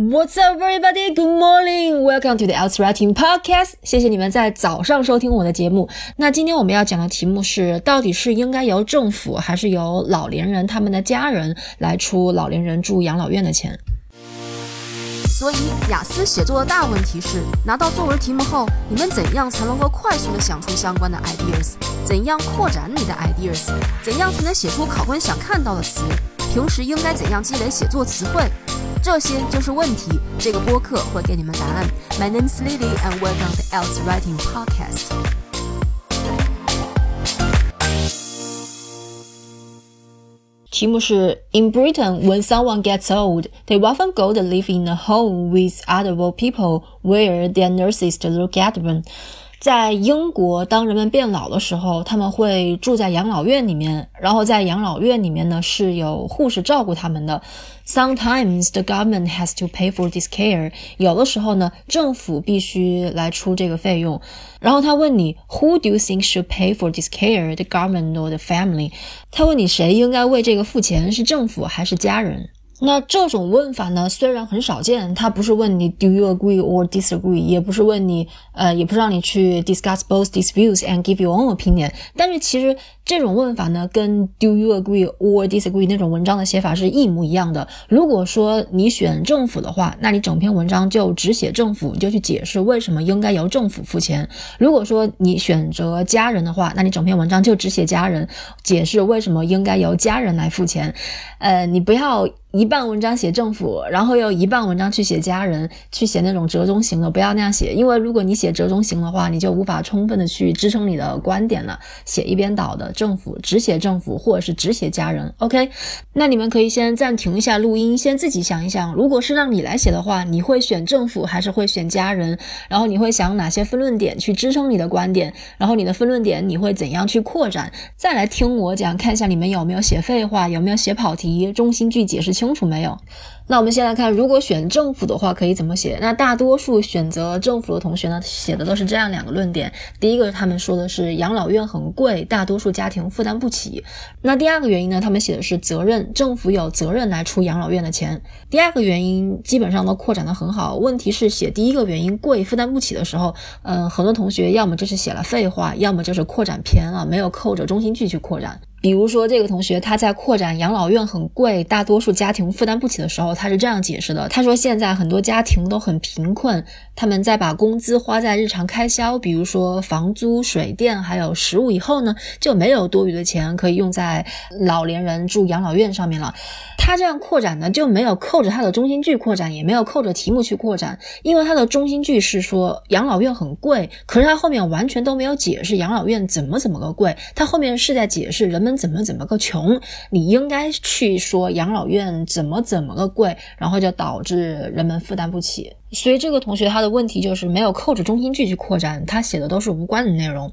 What's up, everybody? Good morning. Welcome to the Else Writing Podcast. 谢谢你们在早上收听我的节目。那今天我们要讲的题目是，到底是应该由政府还是由老年人他们的家人来出老年人住养老院的钱？所以，雅思写作的大问题是，拿到作文题目后，你们怎样才能够快速的想出相关的 ideas？怎样扩展你的 ideas？怎样才能写出考官想看到的词？平时应该怎样积累写作词汇？这些就是问题。这个播客会给你们答案。My name is Lily, and welcome to Else Writing Podcast. 题目是 In Britain, when someone gets old, they often go to live in a home with other old people where their nurses look at them. 在英国，当人们变老的时候，他们会住在养老院里面，然后在养老院里面呢是有护士照顾他们的。Sometimes the government has to pay for this care。有的时候呢，政府必须来出这个费用。然后他问你，Who do you think should pay for this care? The government or the family？他问你谁应该为这个付钱，是政府还是家人？那这种问法呢，虽然很少见，它不是问你 Do you agree or disagree，也不是问你，呃，也不是让你去 discuss both these views and give your own opinion。但是其实这种问法呢，跟 Do you agree or disagree 那种文章的写法是一模一样的。如果说你选政府的话，那你整篇文章就只写政府，你就去解释为什么应该由政府付钱。如果说你选择家人的话，那你整篇文章就只写家人，解释为什么应该由家人来付钱。呃，你不要。一半文章写政府，然后又一半文章去写家人，去写那种折中型的，不要那样写，因为如果你写折中型的话，你就无法充分的去支撑你的观点了。写一边倒的政府，只写政府，或者是只写家人。OK，那你们可以先暂停一下录音，先自己想一想，如果是让你来写的话，你会选政府还是会选家人？然后你会想哪些分论点去支撑你的观点？然后你的分论点你会怎样去扩展？再来听我讲，看一下你们有没有写废话，有没有写跑题，中心句解释。清楚没有？那我们先来看，如果选政府的话，可以怎么写？那大多数选择政府的同学呢，写的都是这样两个论点：第一个，他们说的是养老院很贵，大多数家庭负担不起；那第二个原因呢，他们写的是责任，政府有责任来出养老院的钱。第二个原因基本上都扩展的很好。问题是写第一个原因贵，负担不起的时候，嗯，很多同学要么就是写了废话，要么就是扩展偏了，没有扣着中心句去扩展。比如说，这个同学他在扩展养老院很贵，大多数家庭负担不起的时候，他是这样解释的：他说，现在很多家庭都很贫困，他们在把工资花在日常开销，比如说房租、水电还有食物以后呢，就没有多余的钱可以用在老年人住养老院上面了。他这样扩展呢，就没有扣着他的中心句扩展，也没有扣着题目去扩展，因为他的中心句是说养老院很贵，可是他后面完全都没有解释养老院怎么怎么个贵，他后面是在解释人们。怎么怎么个穷？你应该去说养老院怎么怎么个贵，然后就导致人们负担不起。所以这个同学他的问题就是没有扣着中心句去扩展，他写的都是无关的内容。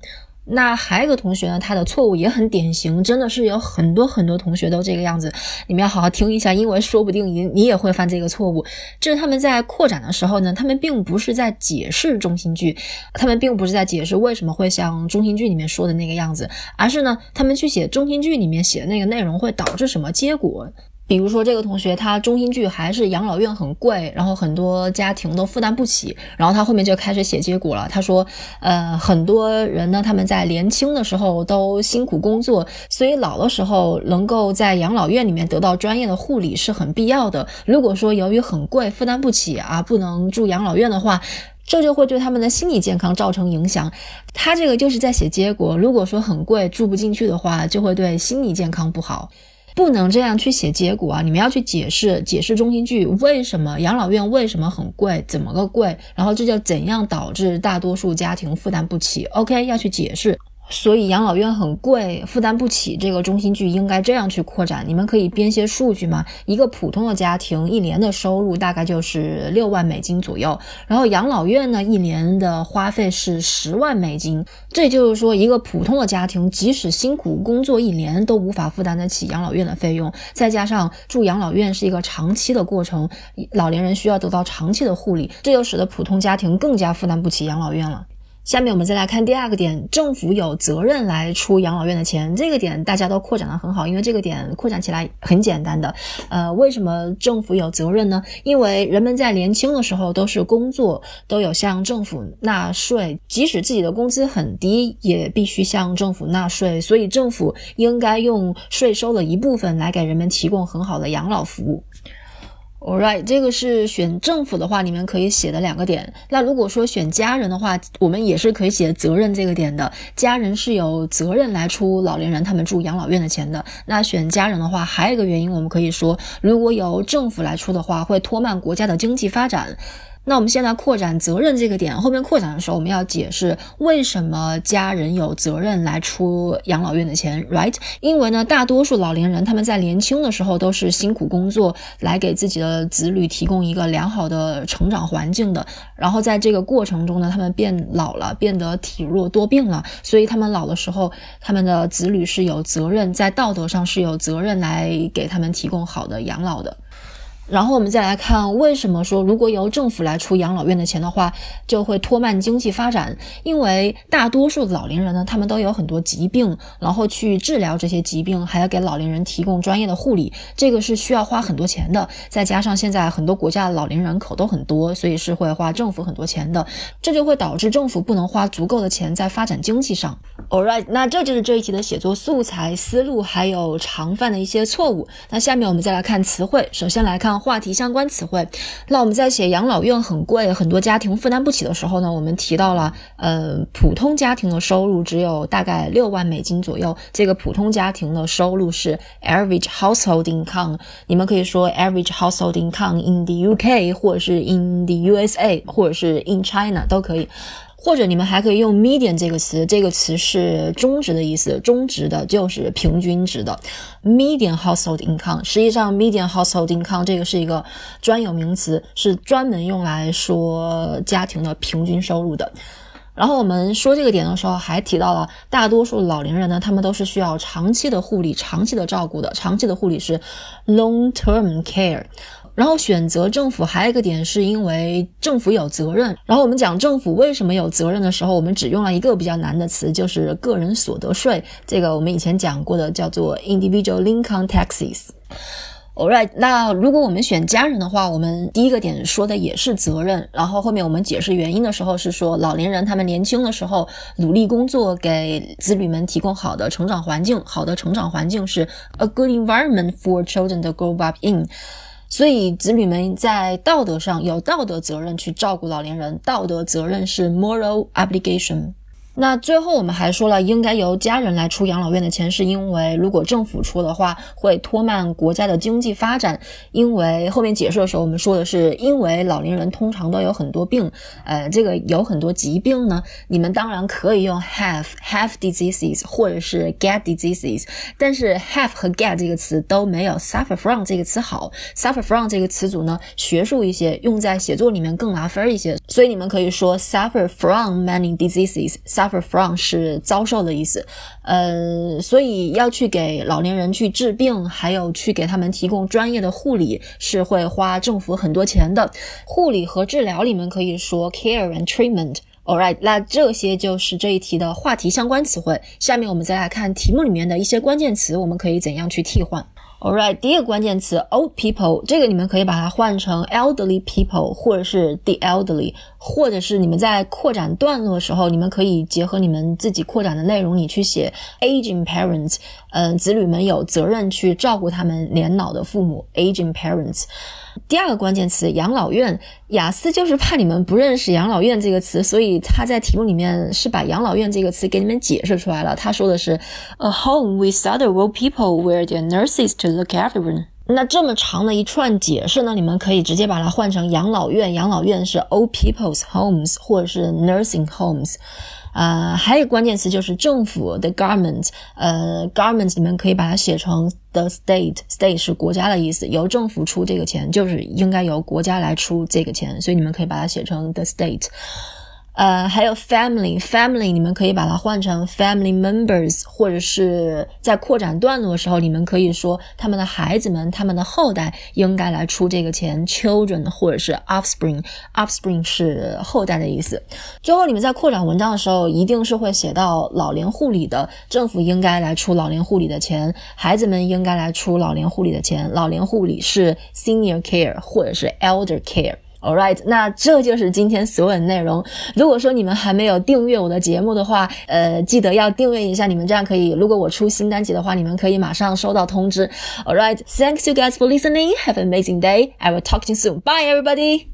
那还有一个同学呢，他的错误也很典型，真的是有很多很多同学都这个样子。你们要好好听一下，因为说不定你你也会犯这个错误。就是他们在扩展的时候呢，他们并不是在解释中心句，他们并不是在解释为什么会像中心句里面说的那个样子，而是呢，他们去写中心句里面写的那个内容会导致什么结果。比如说，这个同学他中心句还是养老院很贵，然后很多家庭都负担不起，然后他后面就开始写结果了。他说，呃，很多人呢，他们在年轻的时候都辛苦工作，所以老的时候能够在养老院里面得到专业的护理是很必要的。如果说由于很贵负担不起啊，不能住养老院的话，这就会对他们的心理健康造成影响。他这个就是在写结果。如果说很贵住不进去的话，就会对心理健康不好。不能这样去写结果啊！你们要去解释解释中心句，为什么养老院为什么很贵，怎么个贵？然后这叫怎样导致大多数家庭负担不起？OK，要去解释。所以养老院很贵，负担不起。这个中心句应该这样去扩展。你们可以编些数据嘛？一个普通的家庭一年的收入大概就是六万美金左右，然后养老院呢一年的花费是十万美金。这就是说，一个普通的家庭即使辛苦工作一年都无法负担得起养老院的费用。再加上住养老院是一个长期的过程，老年人需要得到长期的护理，这就使得普通家庭更加负担不起养老院了。下面我们再来看第二个点，政府有责任来出养老院的钱。这个点大家都扩展的很好，因为这个点扩展起来很简单的。呃，为什么政府有责任呢？因为人们在年轻的时候都是工作，都有向政府纳税，即使自己的工资很低，也必须向政府纳税。所以政府应该用税收的一部分来给人们提供很好的养老服务。All right，这个是选政府的话，你们可以写的两个点。那如果说选家人的话，我们也是可以写责任这个点的。家人是有责任来出老年人他们住养老院的钱的。那选家人的话，还有一个原因，我们可以说，如果由政府来出的话，会拖慢国家的经济发展。那我们现在扩展责任这个点，后面扩展的时候，我们要解释为什么家人有责任来出养老院的钱，right？因为呢，大多数老年人他们在年轻的时候都是辛苦工作，来给自己的子女提供一个良好的成长环境的。然后在这个过程中呢，他们变老了，变得体弱多病了，所以他们老的时候，他们的子女是有责任，在道德上是有责任来给他们提供好的养老的。然后我们再来看，为什么说如果由政府来出养老院的钱的话，就会拖慢经济发展？因为大多数的老年人呢，他们都有很多疾病，然后去治疗这些疾病，还要给老年人提供专业的护理，这个是需要花很多钱的。再加上现在很多国家的老龄人口都很多，所以是会花政府很多钱的，这就会导致政府不能花足够的钱在发展经济上。All right，那这就是这一题的写作素材思路，还有常犯的一些错误。那下面我们再来看词汇，首先来看。话题相关词汇，那我们在写养老院很贵，很多家庭负担不起的时候呢，我们提到了，呃，普通家庭的收入只有大概六万美金左右。这个普通家庭的收入是 average household income，你们可以说 average household income in the UK，或者是 in the USA，或者是 in China 都可以。或者你们还可以用 median 这个词，这个词是中值的意思，中值的就是平均值的 median household income。实际上，median household income 这个是一个专有名词，是专门用来说家庭的平均收入的。然后我们说这个点的时候，还提到了大多数老年人呢，他们都是需要长期的护理、长期的照顾的。长期的护理是 long-term care。然后选择政府还有一个点，是因为政府有责任。然后我们讲政府为什么有责任的时候，我们只用了一个比较难的词，就是个人所得税。这个我们以前讲过的，叫做 individual income taxes。All right，那如果我们选家人的话，我们第一个点说的也是责任。然后后面我们解释原因的时候是说，老年人他们年轻的时候努力工作，给子女们提供好的成长环境。好的成长环境是 a good environment for children to grow up in。所以，子女们在道德上有道德责任去照顾老年人，道德责任是 moral obligation。那最后我们还说了，应该由家人来出养老院的钱，是因为如果政府出的话，会拖慢国家的经济发展。因为后面解释的时候，我们说的是，因为老年人通常都有很多病，呃，这个有很多疾病呢，你们当然可以用 have have diseases 或者是 get diseases，但是 have 和 get 这个词都没有 suffer from 这个词好。suffer from 这个词组呢，学术一些，用在写作里面更拿分一些，所以你们可以说 suffer from many diseases。suffer。Suffer from 是遭受的意思，呃，所以要去给老年人去治病，还有去给他们提供专业的护理，是会花政府很多钱的。护理和治疗里面可以说 care and treatment。Alright，那这些就是这一题的话题相关词汇。下面我们再来看题目里面的一些关键词，我们可以怎样去替换。All right，第一个关键词 old people，这个你们可以把它换成 elderly people，或者是 the elderly，或者是你们在扩展段落的时候，你们可以结合你们自己扩展的内容，你去写 aging parents，嗯，子女们有责任去照顾他们年老的父母，aging parents。第二个关键词养老院，雅思就是怕你们不认识养老院这个词，所以他在题目里面是把养老院这个词给你们解释出来了。他说的是 a home with other old people where their nurses to look after them。那这么长的一串解释呢，你们可以直接把它换成养老院，养老院是 old people's homes 或者是 nursing homes。呃，还有关键词就是政府的 government，呃，government 你们可以把它写成 the state，state 是国家的意思，由政府出这个钱，就是应该由国家来出这个钱，所以你们可以把它写成 the state。呃，还有 family，family，你们可以把它换成 family members，或者是在扩展段落的时候，你们可以说他们的孩子们、他们的后代应该来出这个钱，children，或者是 offspring，offspring 是后代的意思。最后，你们在扩展文章的时候，一定是会写到老龄护理的，政府应该来出老龄护理的钱，孩子们应该来出老龄护理的钱。老龄护理是 senior care 或者是 elder care。All right，那这就是今天所有的内容。如果说你们还没有订阅我的节目的话，呃，记得要订阅一下，你们这样可以，如果我出新单集的话，你们可以马上收到通知。All right，thanks you guys for listening. Have an amazing day. I will talk to you soon. Bye, everybody.